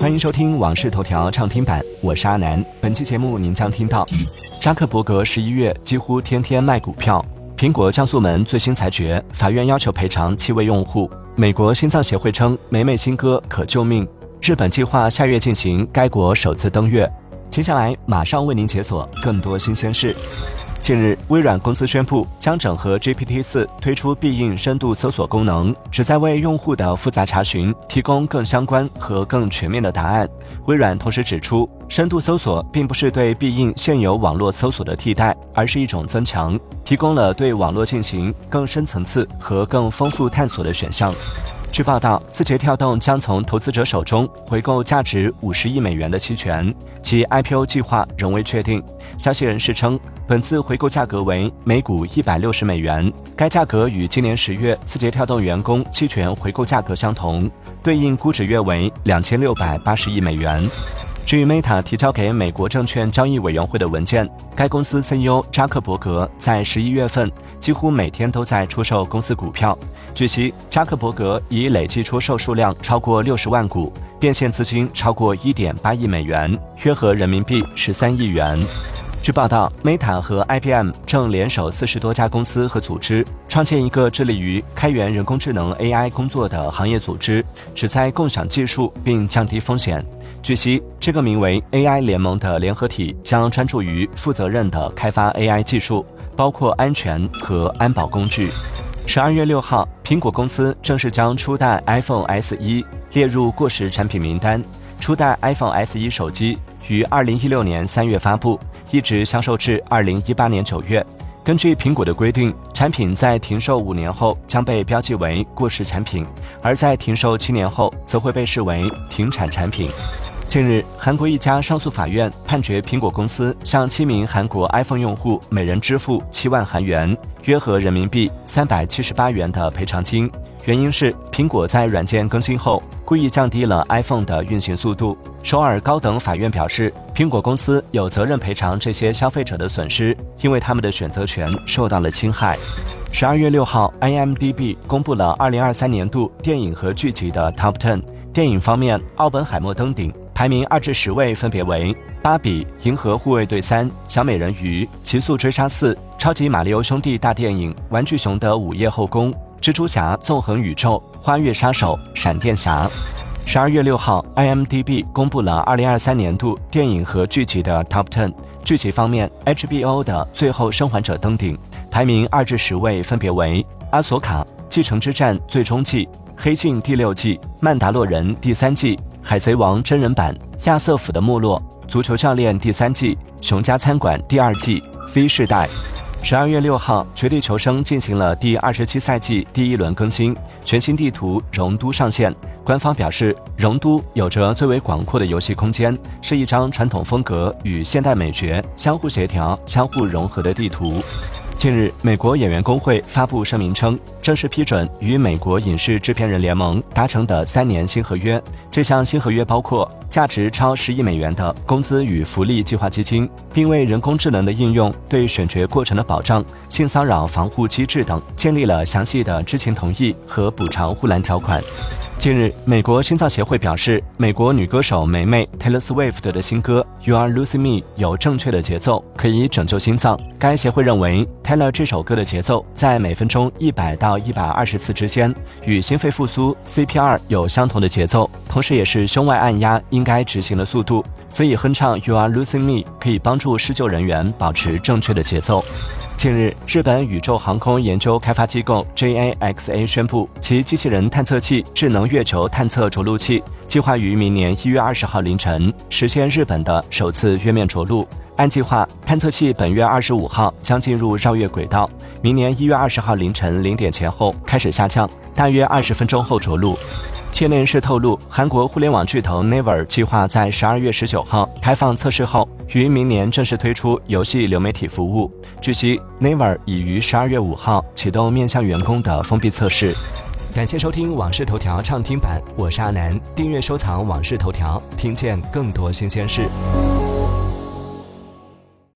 欢迎收听《往事头条》畅听版，我是阿南。本期节目您将听到：扎克伯格十一月几乎天天卖股票；苹果降速门最新裁决，法院要求赔偿七位用户；美国心脏协会称梅梅新歌可救命；日本计划下月进行该国首次登月。接下来马上为您解锁更多新鲜事。近日，微软公司宣布将整合 GPT-4 推出必应深度搜索功能，旨在为用户的复杂查询提供更相关和更全面的答案。微软同时指出，深度搜索并不是对必应现有网络搜索的替代，而是一种增强，提供了对网络进行更深层次和更丰富探索的选项。据报道，字节跳动将从投资者手中回购价值五十亿美元的期权，其 IPO 计划仍未确定。消息人士称，本次回购价格为每股一百六十美元，该价格与今年十月字节跳动员工期权回购价格相同，对应估值约为两千六百八十亿美元。据 Meta 提交给美国证券交易委员会的文件，该公司 CEO 扎克伯格在十一月份几乎每天都在出售公司股票。据悉，扎克伯格已累计出售数量超过六十万股，变现资金超过一点八亿美元，约合人民币十三亿元。据报道，Meta 和 IBM 正联手四十多家公司和组织，创建一个致力于开源人工智能 AI 工作的行业组织，旨在共享技术并降低风险。据悉，这个名为 AI 联盟的联合体将专注于负责任的开发 AI 技术，包括安全和安保工具。十二月六号，苹果公司正式将初代 iPhone SE 列入过时产品名单。初代 iPhone SE 手机于二零一六年三月发布。一直销售至二零一八年九月。根据苹果的规定，产品在停售五年后将被标记为过时产品，而在停售七年后则会被视为停产产品。近日，韩国一家上诉法院判决苹果公司向七名韩国 iPhone 用户每人支付七万韩元（约合人民币三百七十八元）的赔偿金。原因是苹果在软件更新后故意降低了 iPhone 的运行速度。首尔高等法院表示，苹果公司有责任赔偿这些消费者的损失，因为他们的选择权受到了侵害。十二月六号，IMDB 公布了二零二三年度电影和剧集的 Top Ten。电影方面，《奥本海默》登顶，排名二至十位分别为《芭比》《银河护卫队三》《小美人鱼》《极速追杀四》《超级马里奥兄弟大电影》《玩具熊的午夜后宫》。蜘蛛侠、纵横宇宙、花月杀手、闪电侠。十二月六号，IMDB 公布了二零二三年度电影和剧集的 Top Ten。剧集方面，HBO 的《最后生还者》登顶，排名二至十位分别为《阿索卡》《继承之战》最终季、《黑镜》第六季、《曼达洛人》第三季、《海贼王》真人版、《亚瑟府的没落》、《足球教练》第三季、《熊家餐馆》第二季、V 世代。十二月六号，《绝地求生》进行了第二十七赛季第一轮更新，全新地图荣都上线。官方表示，荣都有着最为广阔的游戏空间，是一张传统风格与现代美学相互协调、相互融合的地图。近日，美国演员工会发布声明称，正式批准与美国影视制片人联盟达成的三年新合约。这项新合约包括价值超十亿美元的工资与福利计划基金，并为人工智能的应用、对选角过程的保障、性骚扰防护机制等建立了详细的知情同意和补偿护栏条款。近日，美国心脏协会表示，美国女歌手梅梅 Taylor Swift 的新歌《You Are Losing Me》有正确的节奏，可以拯救心脏。该协会认为，Taylor 这首歌的节奏在每分钟一百到一百二十次之间，与心肺复苏 CPR 有相同的节奏，同时也是胸外按压应该执行的速度。所以，哼唱《You Are Losing Me》可以帮助施救人员保持正确的节奏。近日，日本宇宙航空研究开发机构 JAXA 宣布，其机器人探测器智能月球探测着陆器计划于明年一月二十号凌晨实现日本的首次月面着陆。按计划，探测器本月二十五号将进入绕月轨道，明年一月二十号凌晨零点前后开始下降，大约二十分钟后着陆。业内人士透露，韩国互联网巨头 Naver 计划在十二月十九号开放测试后，于明年正式推出游戏流媒体服务。据悉，Naver 已于十二月五号启动面向员工的封闭测试。感谢收听《往事头条》畅听版，我是阿南。订阅收藏《往事头条》，听见更多新鲜事。